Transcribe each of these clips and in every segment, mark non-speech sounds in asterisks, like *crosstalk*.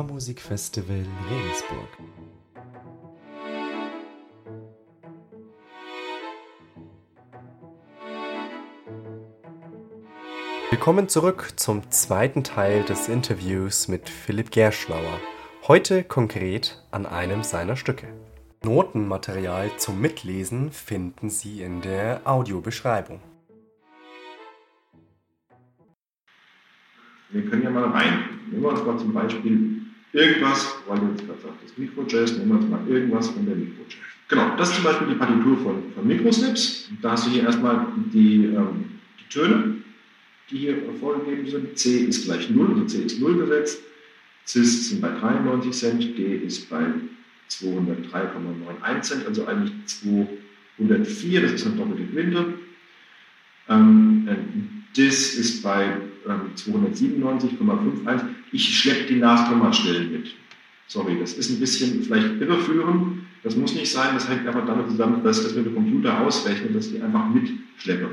Kammermusikfestival Regensburg. Willkommen zurück zum zweiten Teil des Interviews mit Philipp Gerschlauer. Heute konkret an einem seiner Stücke. Notenmaterial zum Mitlesen finden Sie in der Audiobeschreibung. Wir können ja mal rein. Nehmen wir uns mal zum Beispiel irgendwas, weil jetzt gerade sagst, das Mikro-Jazz, nehmen wir uns mal irgendwas von der Mikro-Jazz. Genau, das ist zum Beispiel die Partitur von, von Mikrosnips. Da hast du hier erstmal die, ähm, die Töne, die hier vorgegeben sind. C ist gleich 0, also C ist 0 gesetzt. Cis sind bei 93 Cent, D ist bei 203,91 Cent, also eigentlich 204, das ist eine doppelte Quinte. Ähm, Dis ist bei ähm, 297,51. Ich schleppe die Nachkommastellen mit. Sorry, das ist ein bisschen vielleicht irreführend. Das muss nicht sein. Das hängt einfach damit zusammen, dass das mit dem Computer ausrechnet, dass ich die einfach mitschleppe.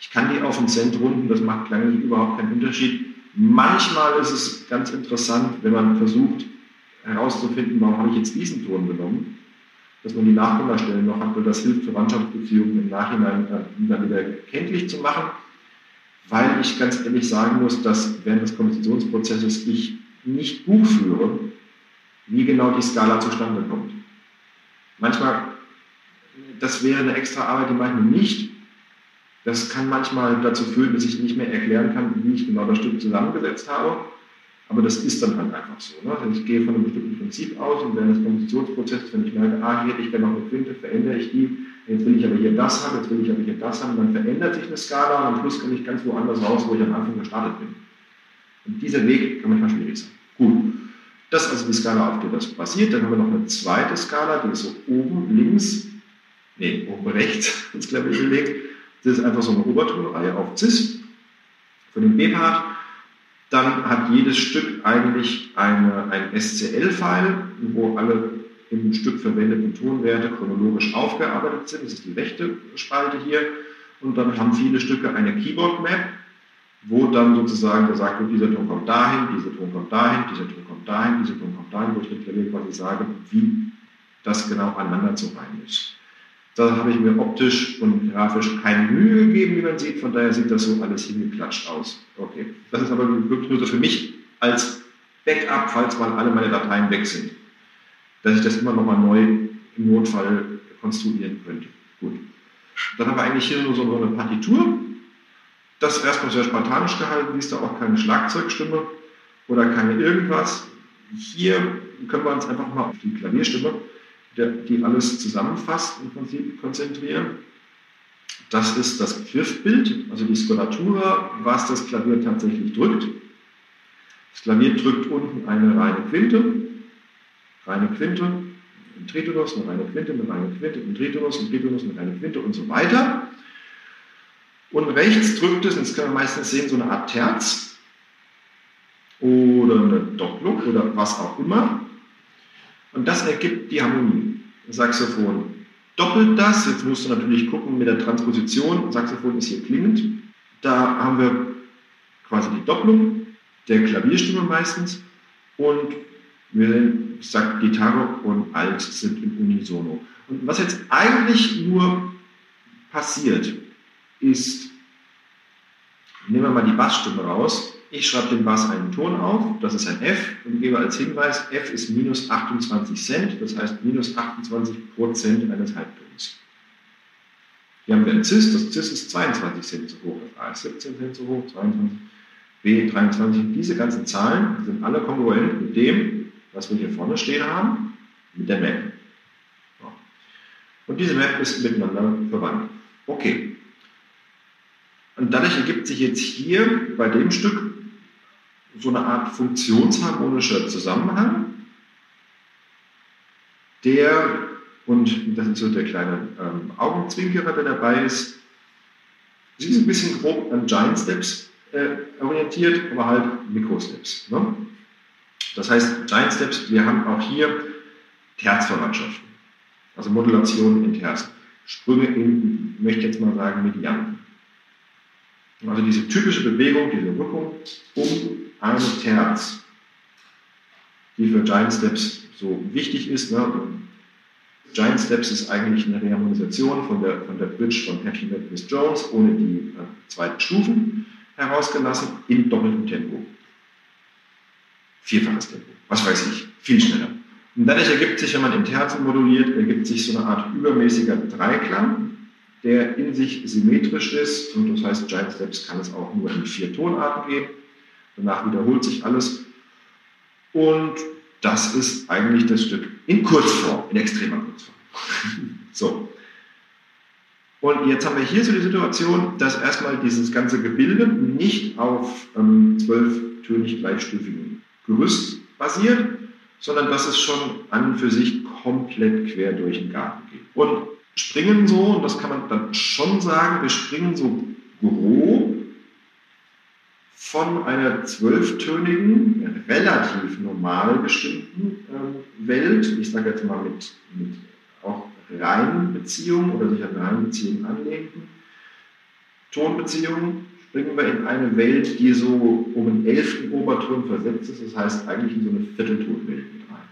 Ich kann die auf den Cent runden, das macht klanglich überhaupt keinen Unterschied. Manchmal ist es ganz interessant, wenn man versucht herauszufinden, warum habe ich jetzt diesen Ton genommen, dass man die Nachkommastellen noch hat, weil das hilft, Verwandtschaftsbeziehungen im Nachhinein dann wieder kenntlich zu machen weil ich ganz ehrlich sagen muss, dass während des Kompositionsprozesses ich nicht Buch führe, wie genau die Skala zustande kommt. Manchmal, das wäre eine extra Arbeit, die ich nicht. Das kann manchmal dazu führen, dass ich nicht mehr erklären kann, wie ich genau das Stück zusammengesetzt habe. Aber das ist dann halt einfach so. Ne? Also ich gehe von einem bestimmten Prinzip aus und während des Kompositionsprozesses, wenn ich merke, ah, hier hätte ich gerne noch eine Quinte, verändere ich die jetzt will ich aber hier das haben, jetzt will ich aber hier das haben, dann verändert sich eine Skala und am Schluss komme ich ganz woanders raus, wo ich am Anfang gestartet bin. Und dieser Weg kann manchmal schwierig sein. Gut, das ist also die Skala, auf der das basiert. Dann haben wir noch eine zweite Skala, die ist so oben links, nee, oben rechts ins Klavier gelegt. Das ist einfach so eine Obertonreihe auf Cis von dem B-Part. Dann hat jedes Stück eigentlich eine, ein SCL-File, wo alle im Stück verwendeten Tonwerte chronologisch aufgearbeitet sind. Das ist die rechte Spalte hier. Und dann haben viele Stücke eine Keyboard Map, wo dann sozusagen gesagt wird, dieser Ton kommt dahin, dieser Ton kommt dahin, dieser Ton kommt dahin, dieser Ton kommt dahin, wo ich dem Klavier quasi sage, wie das genau aneinander zu reihen ist. Da habe ich mir optisch und grafisch keine Mühe gegeben, wie man sieht. Von daher sieht das so alles hingeklatscht aus. Okay. Das ist aber wirklich nur so für mich als Backup, falls mal alle meine Dateien weg sind dass ich das immer noch mal neu im Notfall konstruieren könnte. Gut. Dann haben wir eigentlich hier nur so eine Partitur. Das ist erstmal sehr spartanisch gehalten, siehst du auch keine Schlagzeugstimme oder keine irgendwas. Hier können wir uns einfach mal auf die Klavierstimme, die alles zusammenfasst, im Prinzip konzentrieren. Das ist das Griffbild, also die Skolatura, was das Klavier tatsächlich drückt. Das Klavier drückt unten eine reine Quinte, reine Quinte, ein Tritonus, eine reine Quinte, eine reine Quinte, ein Tritonus, ein Tritonus, eine reine Quinte und so weiter. Und rechts drückt es, das können wir meistens sehen, so eine Art Terz oder eine Doppelung oder was auch immer. Und das ergibt die Harmonie. Saxophon doppelt das. Jetzt musst du natürlich gucken mit der Transposition. Saxophon ist hier klingend. Da haben wir quasi die Doppelung der Klavierstimme meistens und wir sagt Gitarre und Alt sind im Unisono. Und was jetzt eigentlich nur passiert, ist, nehmen wir mal die Bassstimme raus. Ich schreibe den Bass einen Ton auf, das ist ein F, und gebe als Hinweis, F ist minus 28 Cent, das heißt minus 28 Prozent eines Halbtons. Hier haben wir ein Cis, das Cis ist 22 Cent zu hoch, das A ist 17 Cent zu hoch, 22, B 23. Diese ganzen Zahlen sind alle kongruent mit dem, was wir hier vorne stehen haben, mit der Map. Und diese Map ist miteinander verwandt. Okay. Und dadurch ergibt sich jetzt hier bei dem Stück so eine Art funktionsharmonischer Zusammenhang, der, und das ist so der kleine ähm, Augenzwinkerer, der dabei ist, sie ist ein bisschen grob an Giant Steps äh, orientiert, aber halt Mikrosteps. Ne? Das heißt, Giant Steps, wir haben auch hier Terzverwandtschaften, also Modulationen in Terz. Sprünge in, möchte ich jetzt mal sagen, Medianten. Also diese typische Bewegung, diese Rückung um eine Terz die für Giant Steps so wichtig ist. Ne? Giant Steps ist eigentlich eine Reharmonisation von der, von der Bridge von Patrick Memphis Jones ohne die äh, zweiten Stufen herausgelassen in doppeltem Tempo. Vierfaches Tempo, was weiß ich, viel schneller. Und dadurch ergibt sich, wenn man im Terzen moduliert, ergibt sich so eine Art übermäßiger Dreiklang, der in sich symmetrisch ist. Und das heißt, Giant Steps kann es auch nur in vier Tonarten geben. Danach wiederholt sich alles. Und das ist eigentlich das Stück in Kurzform, in extremer Kurzform. *laughs* so. Und jetzt haben wir hier so die Situation, dass erstmal dieses ganze Gebilde nicht auf ähm, zwölftönig gleichstufigen Gerüst basiert, sondern dass es schon an und für sich komplett quer durch den Garten geht. Und springen so, und das kann man dann schon sagen, wir springen so grob von einer zwölftönigen, relativ normal bestimmten äh, Welt, ich sage jetzt mal mit, mit auch reinen Beziehungen oder sich an reinen Beziehungen anlehnten Tonbeziehungen, springen wir in eine Welt, die so um einen elften Oberton versetzt ist, das heißt eigentlich in so eine Vierteltonwelt mit rein.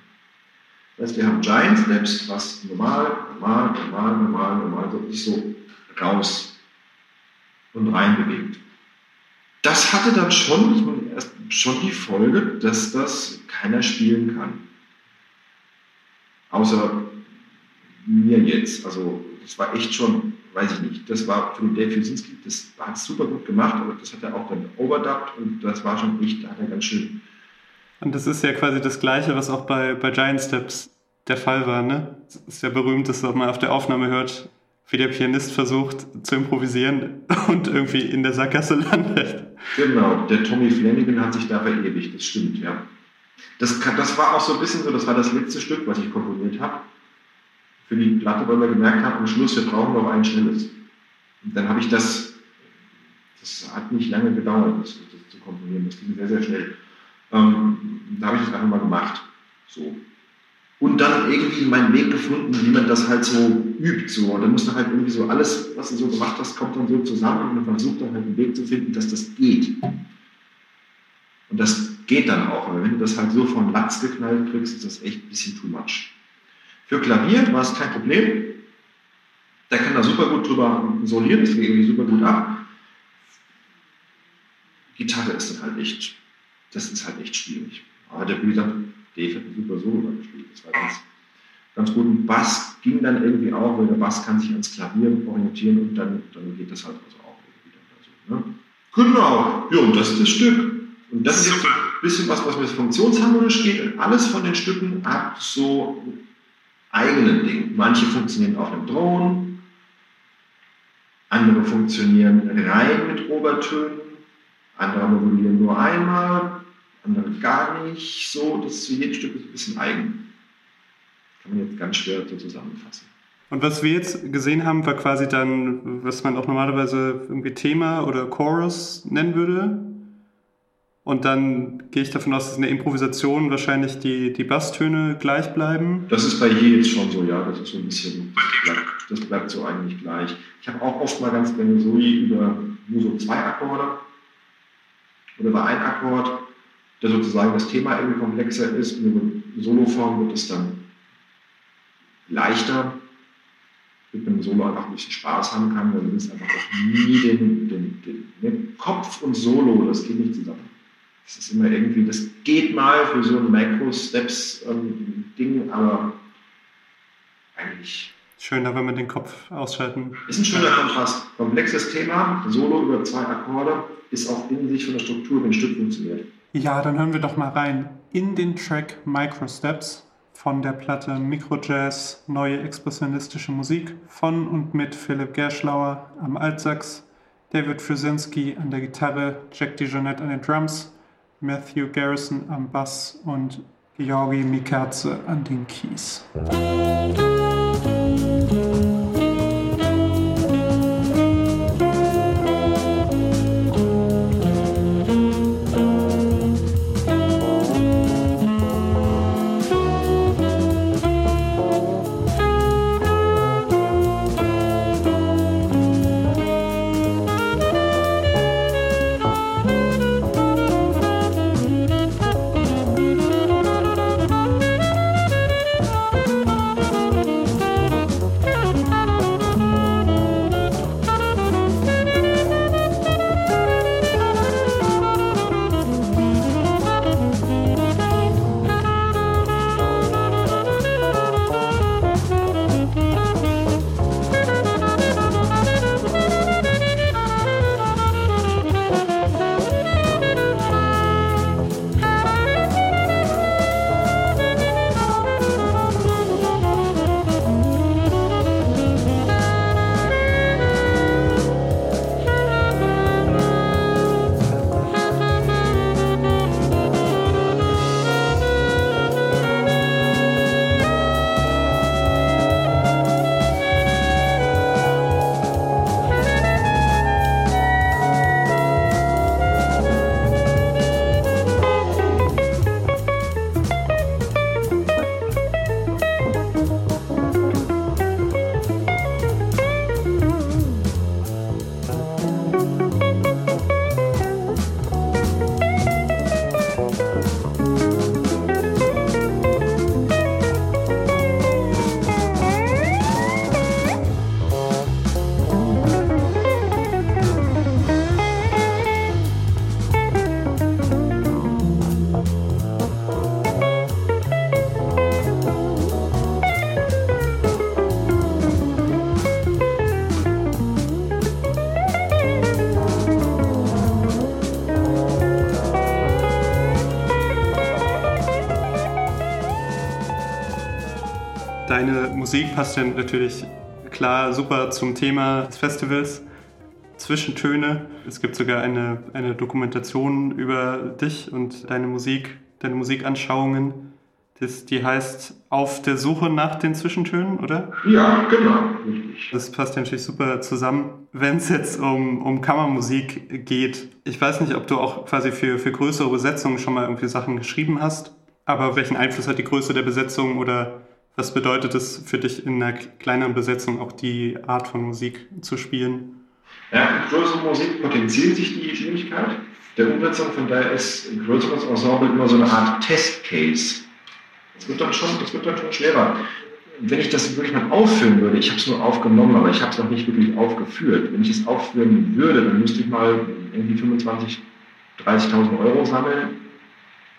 Das heißt, wir haben Giant Steps, was normal, normal, normal, normal, normal, so sich so raus und rein bewegt das hatte dann schon, schon die Folge, dass das keiner spielen kann. Außer mir jetzt. Also das war echt schon, weiß ich nicht, das war für den Dave Jusinski, das hat super gut gemacht, aber das hat er auch dann overdubbed und das war schon echt, da hat er ganz schön. Und das ist ja quasi das Gleiche, was auch bei, bei Giant Steps der Fall war, ne? Das ist ja berühmt, dass man auf der Aufnahme hört, wie der Pianist versucht zu improvisieren *laughs* und irgendwie in der Sackgasse landet. Genau, der Tommy Flanagan hat sich da verewigt, das stimmt, ja. Das, das war auch so ein bisschen so, das war das letzte Stück, was ich komponiert habe. Für die Platte, weil wir gemerkt haben, am Schluss, wir brauchen noch ein schnelles. Und dann habe ich das, das hat nicht lange gedauert, das, das zu komponieren, das ging sehr, sehr schnell. Ähm, da habe ich das einfach mal gemacht. So und dann irgendwie meinen Weg gefunden, wie man das halt so übt. So. Und dann musst du halt irgendwie so alles, was du so gemacht hast, kommt dann so zusammen und man versucht dann halt einen Weg zu finden, dass das geht. Und das geht dann auch, aber wenn du das halt so von Latz geknallt kriegst, ist das echt ein bisschen too much. Für Klavier war es kein Problem. Der kann da super gut drüber solieren, das geht irgendwie super gut ab. Gitarre ist dann halt echt, das ist halt echt schwierig. Aber der, wie gesagt, Dave hat ein super Solo gespielt. Das war ganz, ganz gut. Und Bass ging dann irgendwie auch, weil der Bass kann sich ans Klavier orientieren und dann, dann geht das halt also auch irgendwie dann so. Ne? Genau, ja, und das ist das Stück. Und das ist ein bisschen was, was mir funktionsharmonisch geht. Und alles von den Stücken hat so eigenen Ding. Manche funktionieren auf dem Drohnen, andere funktionieren rein mit Obertönen, andere modulieren nur einmal, andere gar nicht so. Das ist für jedes Stück ein bisschen eigen. Kann man jetzt ganz schwer so zusammenfassen. Und was wir jetzt gesehen haben, war quasi dann, was man auch normalerweise irgendwie Thema oder Chorus nennen würde. Und dann gehe ich davon aus, dass in der Improvisation wahrscheinlich die, die Basstöne gleich bleiben. Das ist bei je jetzt schon so, ja. Das ist so ein bisschen, das bleibt, das bleibt so eigentlich gleich. Ich habe auch oft mal ganz gerne so über nur so zwei Akkorde oder über ein Akkord der sozusagen das Thema irgendwie komplexer ist. In Soloform wird es dann leichter, damit man im Solo einfach ein bisschen Spaß haben kann, weil man ist einfach auch nie den, den, den, den, Kopf und Solo, das geht nicht zusammen. Das ist immer irgendwie, das geht mal für so ein Micro-Steps-Ding, ähm, aber eigentlich. Schöner, wenn man den Kopf ausschalten. Ist ein schöner Kontrast. Komplexes Thema, Solo über zwei Akkorde, ist auch in sich von der Struktur, wenn ein Stück funktioniert. Ja, dann hören wir doch mal rein in den Track Microsteps von der Platte Microjazz, neue expressionistische Musik von und mit Philipp Gerschlauer am Altsax, David Frzynsky an der Gitarre, Jack DeJohnette an den Drums, Matthew Garrison am Bass und Georgi Mikerze an den Keys. Musik passt ja natürlich klar super zum Thema des Festivals. Zwischentöne. Es gibt sogar eine, eine Dokumentation über dich und deine Musik, deine Musikanschauungen. Das, die heißt Auf der Suche nach den Zwischentönen, oder? Ja, genau, richtig. Das passt ja natürlich super zusammen. Wenn es jetzt um, um Kammermusik geht, ich weiß nicht, ob du auch quasi für, für größere Besetzungen schon mal irgendwie Sachen geschrieben hast, aber welchen Einfluss hat die Größe der Besetzung oder was bedeutet es für dich in einer kleineren Besetzung auch die Art von Musik zu spielen? Ja, größere Musik potenziert sich die Schwierigkeit der Umsetzung, von daher ist ein größeres Ensemble immer so eine Art Testcase. Das wird dann schon, das wird dann schon schwerer. Wenn ich das wirklich mal aufführen würde, ich habe es nur aufgenommen, aber ich habe es noch nicht wirklich aufgeführt. Wenn ich es aufführen würde, dann müsste ich mal irgendwie 25.000, 30.000 Euro sammeln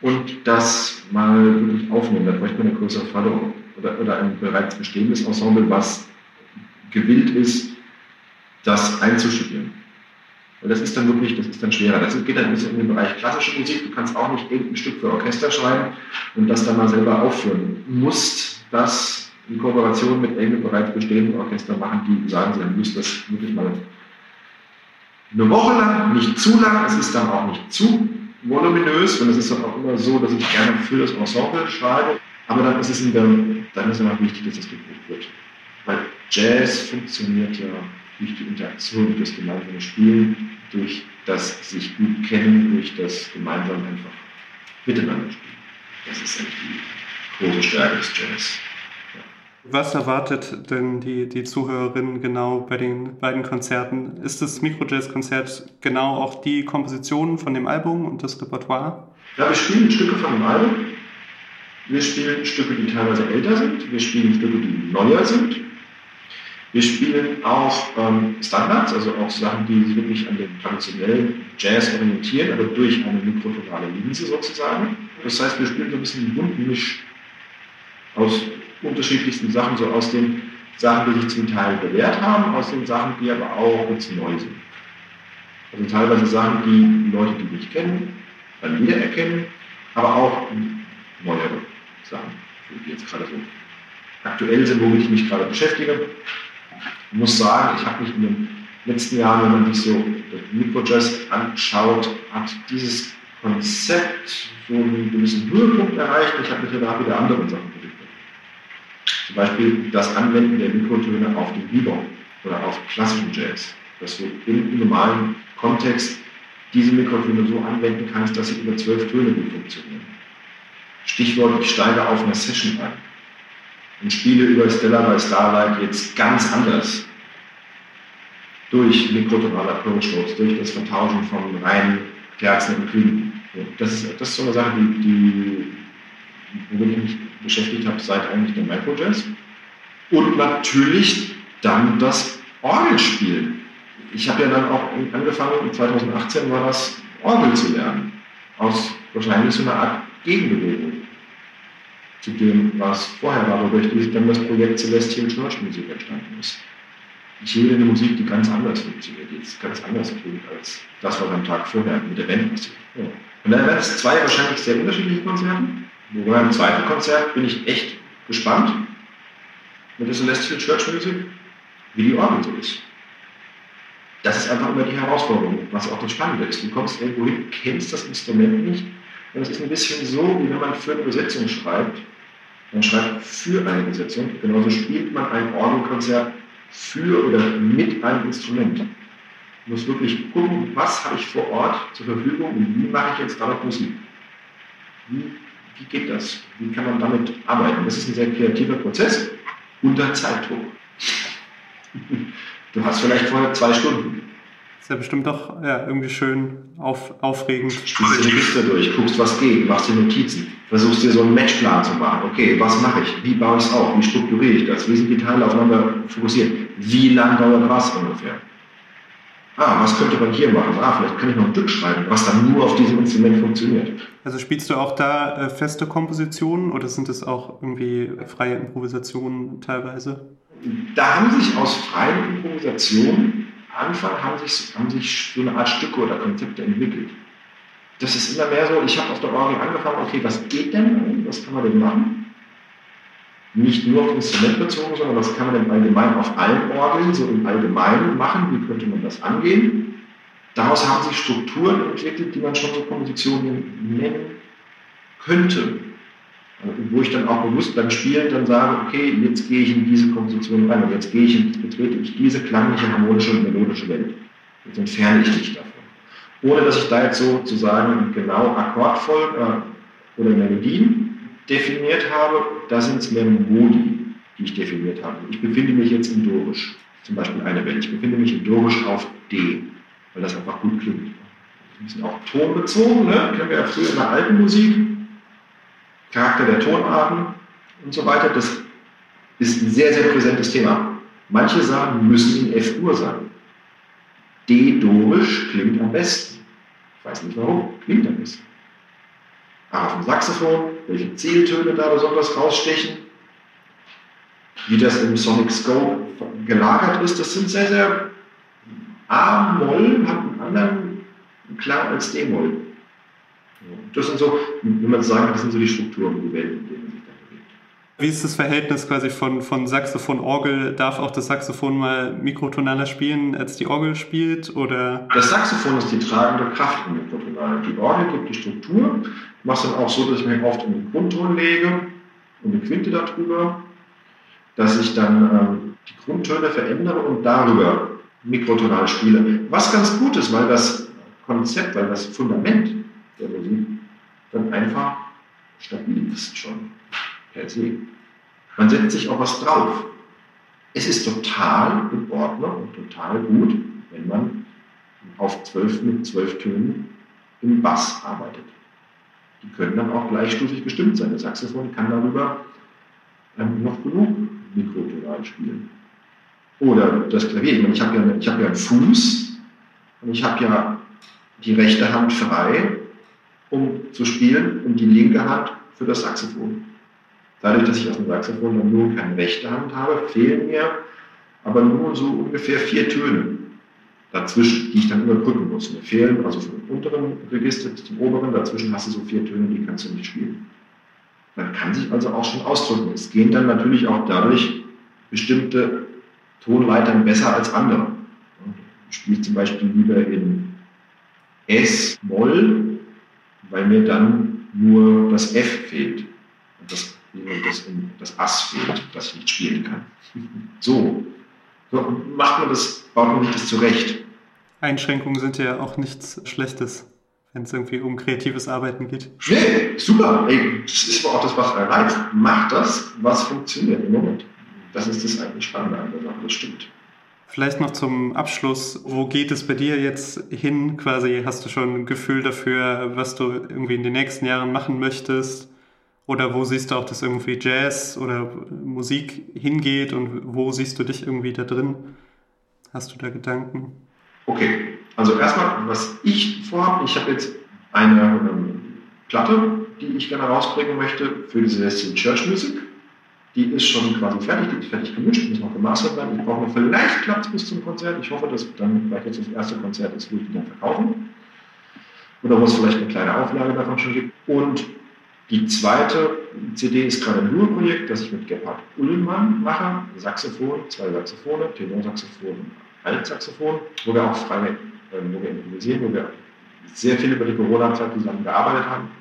und das mal wirklich aufnehmen. Da bräuchte man eine größere Förderung oder, oder ein bereits bestehendes Ensemble, was gewillt ist, das einzustudieren. Und das ist dann wirklich, das ist dann schwerer. Das geht dann ein bisschen in den Bereich klassische Musik. Du kannst auch nicht irgendein Stück für Orchester schreiben und das dann mal selber aufführen. Du musst das in Kooperation mit irgendeinem bereits bestehenden Orchester machen, die sagen, sie müssen das wirklich mal eine Woche lang, nicht zu lang, es ist dann auch nicht zu voluminös, und es ist dann auch immer so, dass ich gerne für das Ensemble schreibe, aber dann ist es in der, dann ist es auch wichtig, dass das geprüft wird. Weil Jazz funktioniert ja durch die Interaktion, durch das gemeinsame Spielen, durch das sich gut kennen, durch das gemeinsam einfach miteinander spielen. Das ist eigentlich die große Stärke des Jazz. Was erwartet denn die, die Zuhörerinnen genau bei den beiden Konzerten? Ist das Mikro-Jazz-Konzert genau auch die Kompositionen von dem Album und das Repertoire? Ja, wir spielen Stücke von dem Album. Wir spielen Stücke, die teilweise älter sind. Wir spielen Stücke, die neuer sind. Wir spielen auch ähm, Standards, also auch Sachen, die sich wirklich an den traditionellen Jazz orientieren, aber durch eine mikrotonale Linse sozusagen. Das heißt, wir spielen so ein bisschen Buntmisch aus unterschiedlichsten Sachen, so aus den Sachen, die sich zum Teil bewährt haben, aus den Sachen, die aber auch jetzt neu sind. Also teilweise Sachen, die Leute, die mich kennen, dann wiedererkennen, aber auch neuere Sachen, die jetzt gerade so aktuell sind, womit ich mich gerade beschäftige. Ich muss sagen, ich habe mich in den letzten Jahren, wenn man sich so Mikrojazz anschaut, hat dieses Konzept so einen gewissen Höhepunkt erreicht. Ich habe mich danach wieder anderen Sachen gewidmet. Zum Beispiel das Anwenden der Mikrotöne auf den Bebop oder auf klassischen Jazz. Dass du im normalen Kontext diese Mikrotöne so anwenden kannst, dass sie über zwölf Töne gut funktionieren. Stichwort, ich steige auf eine Session ein und spiele über Stella by Starlight jetzt ganz anders. Durch mikrotonale Approach durch das Vertauschen von reinen Kerzen und Klingen. Das ist, das ist so eine Sache, die, die womit ich mich beschäftigt habe seit eigentlich dem Microjazz. Und natürlich dann das Orgelspiel. Ich habe ja dann auch angefangen, 2018 war das Orgel zu lernen. Aus wahrscheinlich so einer Art Gegenbewegung zu dem, was vorher war, wodurch dann das Projekt Celestial Church Musik entstanden ist. Ich wähle eine Musik, die ganz anders funktioniert, die jetzt ganz anders klingt als das, was am Tag vorher mit der Band passiert. Ja. Und dann werden es zwei wahrscheinlich sehr unterschiedliche Konzerte. Wobei beim zweiten Konzert bin ich echt gespannt mit der Celestial Church Musik, wie die Orgel so ist. Das ist einfach immer die Herausforderung, was auch das Spannende ist. Du kommst irgendwo hin, kennst das Instrument nicht. Und es ist ein bisschen so, wie wenn man für eine Besetzung schreibt man schreibt für eine Besetzung, genauso spielt man ein Orgelkonzert für oder mit einem Instrument. Man muss wirklich gucken, was habe ich vor Ort zur Verfügung und wie mache ich jetzt damit Musik. Wie, wie geht das? Wie kann man damit arbeiten? Das ist ein sehr kreativer Prozess unter Zeitdruck. Du hast vielleicht vorher zwei Stunden ist ja bestimmt doch ja, irgendwie schön auf, aufregend. Spielst die Liste durch, guckst, was geht, machst dir Notizen, versuchst dir so einen Matchplan zu machen. Okay, was mache ich? Wie baue ich es auf? Wie strukturiere ich das? Wie sind die Teile aufeinander fokussiert? Wie lang dauert was ungefähr? Ah, was könnte man hier machen? Ah, vielleicht könnte ich noch ein Stück schreiben, was dann nur auf diesem Instrument funktioniert. Also spielst du auch da äh, feste Kompositionen oder sind es auch irgendwie freie Improvisationen teilweise? Da haben sich aus freien Improvisationen Anfang haben sich, haben sich so eine Art Stücke oder Konzepte entwickelt. Das ist immer mehr so, ich habe auf der Orgel angefangen, okay, was geht denn? Was kann man denn machen? Nicht nur auf Instrument bezogen, sondern was kann man im Allgemeinen auf allen Orgeln, so im Allgemeinen machen, wie könnte man das angehen. Daraus haben sich Strukturen entwickelt, die man schon so Kompositionen nennen könnte. Wo ich dann auch bewusst beim Spielen dann sage, okay, jetzt gehe ich in diese Komposition rein und jetzt gehe ich, in, betrete ich diese klangliche, harmonische und melodische Welt. Jetzt entferne ich mich davon. Ohne dass ich da jetzt sozusagen genau Akkordfolgen äh, oder Melodien definiert habe, da sind es mehr Modi, die ich definiert habe. Ich befinde mich jetzt in Dorisch, zum Beispiel eine Welt. Ich befinde mich in Dorisch auf D, weil das einfach gut klingt. Ein bisschen auch tonbezogen, ne? kennen wir ja früher in der alten Musik. Charakter der Tonarten und so weiter. Das ist ein sehr, sehr präsentes Thema. Manche Sachen müssen in F-Dur sein. D-Dorisch klingt am besten. Ich weiß nicht warum, klingt am besten. Aber dem Saxophon, welche Zieltöne da besonders rausstechen, wie das im Sonic Scope gelagert ist, das sind sehr, sehr A-Moll hat einen anderen Klang als D-Moll. Das sind so, wenn man sagen, das sind so die Strukturen, die Welt, in denen man sich da bewegt. Wie ist das Verhältnis quasi von, von Saxophon, Orgel? Darf auch das Saxophon mal mikrotonaler spielen, als die Orgel spielt? Oder? Das Saxophon ist die tragende Kraft im Mikrotonal. Die Orgel gibt die Struktur. Mache es dann auch so, dass ich mir oft in den Grundton lege und eine Quinte darüber, dass ich dann ähm, die Grundtöne verändere und darüber mikrotonal spiele. Was ganz gut ist, weil das Konzept, weil das Fundament der Musik dann einfach stabil ist schon per se. Man setzt sich auch was drauf. Es ist total in Ordnung und total gut, wenn man auf zwölf mit zwölf Tönen im Bass arbeitet. Die können dann auch gleichstufig bestimmt sein. Der Saxophon kann darüber ähm, noch genug Mikrotonal spielen. Oder das Klavier. Ich, ich habe ja, hab ja einen Fuß und ich habe ja die rechte Hand frei um zu spielen und die linke Hand für das Saxophon. Dadurch, dass ich auf dem Saxophon dann nur keine rechte Hand habe, fehlen mir aber nur so ungefähr vier Töne dazwischen, die ich dann überbrücken muss. Mir fehlen also vom unteren Register zum oberen, dazwischen hast du so vier Töne, die kannst du nicht spielen. Man kann sich also auch schon ausdrücken. Es gehen dann natürlich auch dadurch bestimmte Tonleitern besser als andere. Du spielst zum Beispiel lieber in S-Moll weil mir dann nur das F fehlt und das, das, das Ass fehlt, das ich nicht spielen kann. So. so macht man das, baut man sich das zurecht. Einschränkungen sind ja auch nichts Schlechtes, wenn es irgendwie um kreatives Arbeiten geht. Nee, super. Ey, das ist aber auch das, was erreicht. Macht das, was funktioniert im Moment. Das ist das eigentlich Spannende an der Sache, das stimmt. Vielleicht noch zum Abschluss, wo geht es bei dir jetzt hin? Quasi hast du schon ein Gefühl dafür, was du irgendwie in den nächsten Jahren machen möchtest? Oder wo siehst du auch, dass irgendwie Jazz oder Musik hingeht und wo siehst du dich irgendwie da drin? Hast du da Gedanken? Okay, also erstmal, was ich vorhabe, ich habe jetzt eine ähm, Platte, die ich gerne rausbringen möchte für die Celestial Church Music. Die ist schon quasi fertig, die ist fertig gemischt, muss noch gemastert werden. Ich brauche noch, vielleicht es bis zum Konzert. Ich hoffe, dass dann vielleicht jetzt das erste Konzert ist, wo ich die dann verkaufen. Oder wo es vielleicht eine kleine Auflage davon schon gibt. Und die zweite CD ist gerade ein Ruhrprojekt, das ich mit Gebhard Ullmann mache. Saxophon, zwei Saxophone, Tenorsaxophon, Altsaxophon, wo wir auch frei, äh, wo wir improvisieren, wo wir sehr viel über die Corona-Zeit zusammen gearbeitet haben.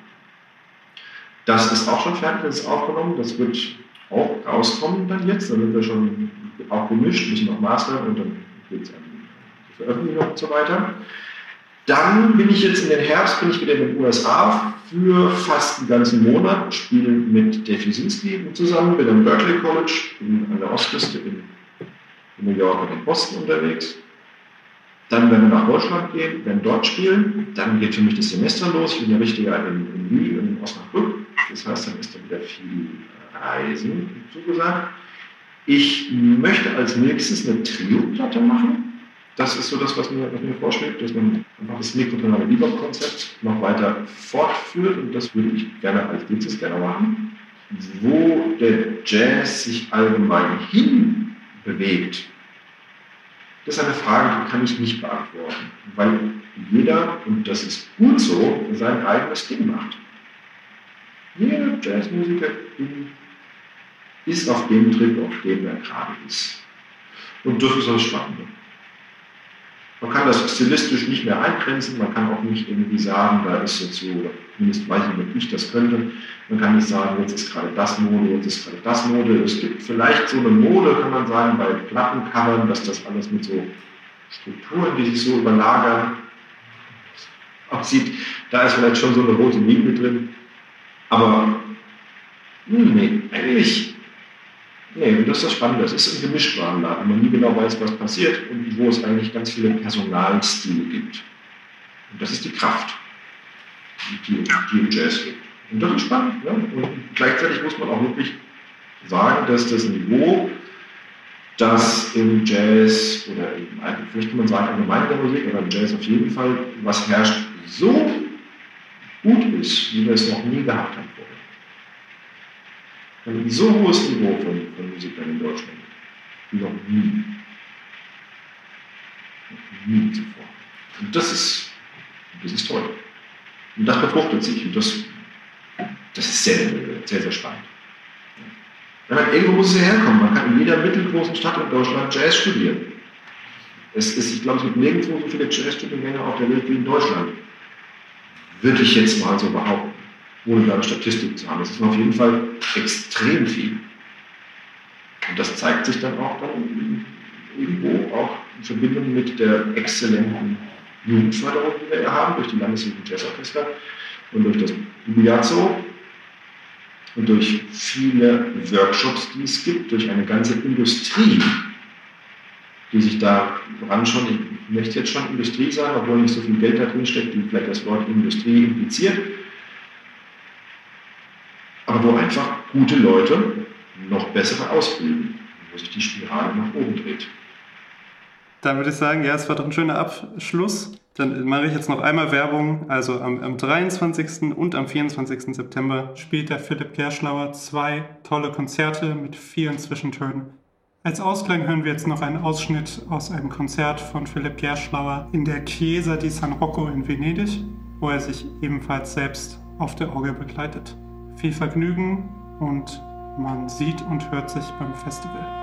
Das ist auch schon fertig, das ist aufgenommen. Das wird auch rauskommen dann jetzt. Dann sind wir schon auch gemischt, müssen noch mastern und dann geht es an die Veröffentlichung und so weiter. Dann bin ich jetzt in den Herbst, bin ich wieder in den USA für fast einen ganzen Monat, spiele mit Dave Jusinski zusammen, bin am Berkeley College, bin an der Ostküste in, in New York und in Boston unterwegs. Dann werden wir nach Deutschland gehen, werden dort spielen. Dann geht für mich das Semester los. Ich bin ja richtiger in, in Wien, in Osnabrück. Das heißt, dann ist da wieder viel Reisen zugesagt. Ich möchte als nächstes eine Trio-Platte machen. Das ist so das, was mir, was mir vorschlägt, dass man einfach das mikrotonale Bebop-Konzept noch weiter fortführt und das würde ich gerne als nächstes gerne machen. Wo der Jazz sich allgemein hin bewegt, das ist eine Frage, die kann ich nicht beantworten, weil jeder, und das ist gut so, sein eigenes Ding macht. Jeder Jazzmusiker ist auf dem Trip, auf dem er gerade ist. Und das ist das Spannende. Man kann das stilistisch nicht mehr eingrenzen, man kann auch nicht irgendwie sagen, da ist jetzt so, zumindest weiß ich nicht, ob ich das könnte, man kann nicht sagen, jetzt ist gerade das Mode, jetzt ist gerade das Mode. Es gibt vielleicht so eine Mode, kann man sagen, bei Plattencovern, dass das alles mit so Strukturen, die sich so überlagern, aussieht. Da ist vielleicht schon so eine rote Linie drin. Aber hm, nee, eigentlich Nee, das ist das Spannende. Es ist ein Gemischtwarenladen, wo man nie genau weiß, was passiert und wo es eigentlich ganz viele Personalstile gibt. Und das ist die Kraft, die, die im Jazz gibt. Und das ist spannend. Ne? Und gleichzeitig muss man auch wirklich sagen, dass das Niveau, das im Jazz oder eben, vielleicht kann man sagen, allgemein in der Musik, aber im Jazz auf jeden Fall, was herrscht, so gut ist, wie wir es noch nie gehabt haben vorher ein so hohes Niveau von, von Musikern in Deutschland noch nie. Noch nie zuvor. Und das ist, das ist toll. Und das befruchtet sich. Und das, das ist sehr, sehr, sehr spannend. Meine, irgendwo muss es herkommen. Man kann in jeder mittelgroßen Stadt in Deutschland Jazz studieren. Es ist, ich glaube, es gibt nirgendwo so viele Jazzstudiengänge auf der Welt wie in Deutschland. Würde ich jetzt mal so behaupten ohne eine Statistik zu haben. Das ist auf jeden Fall extrem viel. Und das zeigt sich dann auch dann irgendwo auch in Verbindung mit der exzellenten Jugendförderung, die wir ja haben, durch die Landesjugend Jazzorchester und durch das Jubilazo und durch viele Workshops, die es gibt, durch eine ganze Industrie, die sich da ran schon, ich möchte jetzt schon Industrie sagen, obwohl nicht so viel Geld da drin steckt, wie vielleicht das Wort Industrie impliziert, aber wo einfach gute Leute noch bessere ausbilden, wo sich die Spirale nach oben dreht. Dann würde ich sagen, ja, es war doch ein schöner Abschluss. Dann mache ich jetzt noch einmal Werbung. Also am, am 23. und am 24. September spielt der Philipp Gerschlauer zwei tolle Konzerte mit vielen Zwischentönen. Als Ausklang hören wir jetzt noch einen Ausschnitt aus einem Konzert von Philipp Gerschlauer in der Chiesa di San Rocco in Venedig, wo er sich ebenfalls selbst auf der Orgel begleitet viel Vergnügen und man sieht und hört sich beim Festival.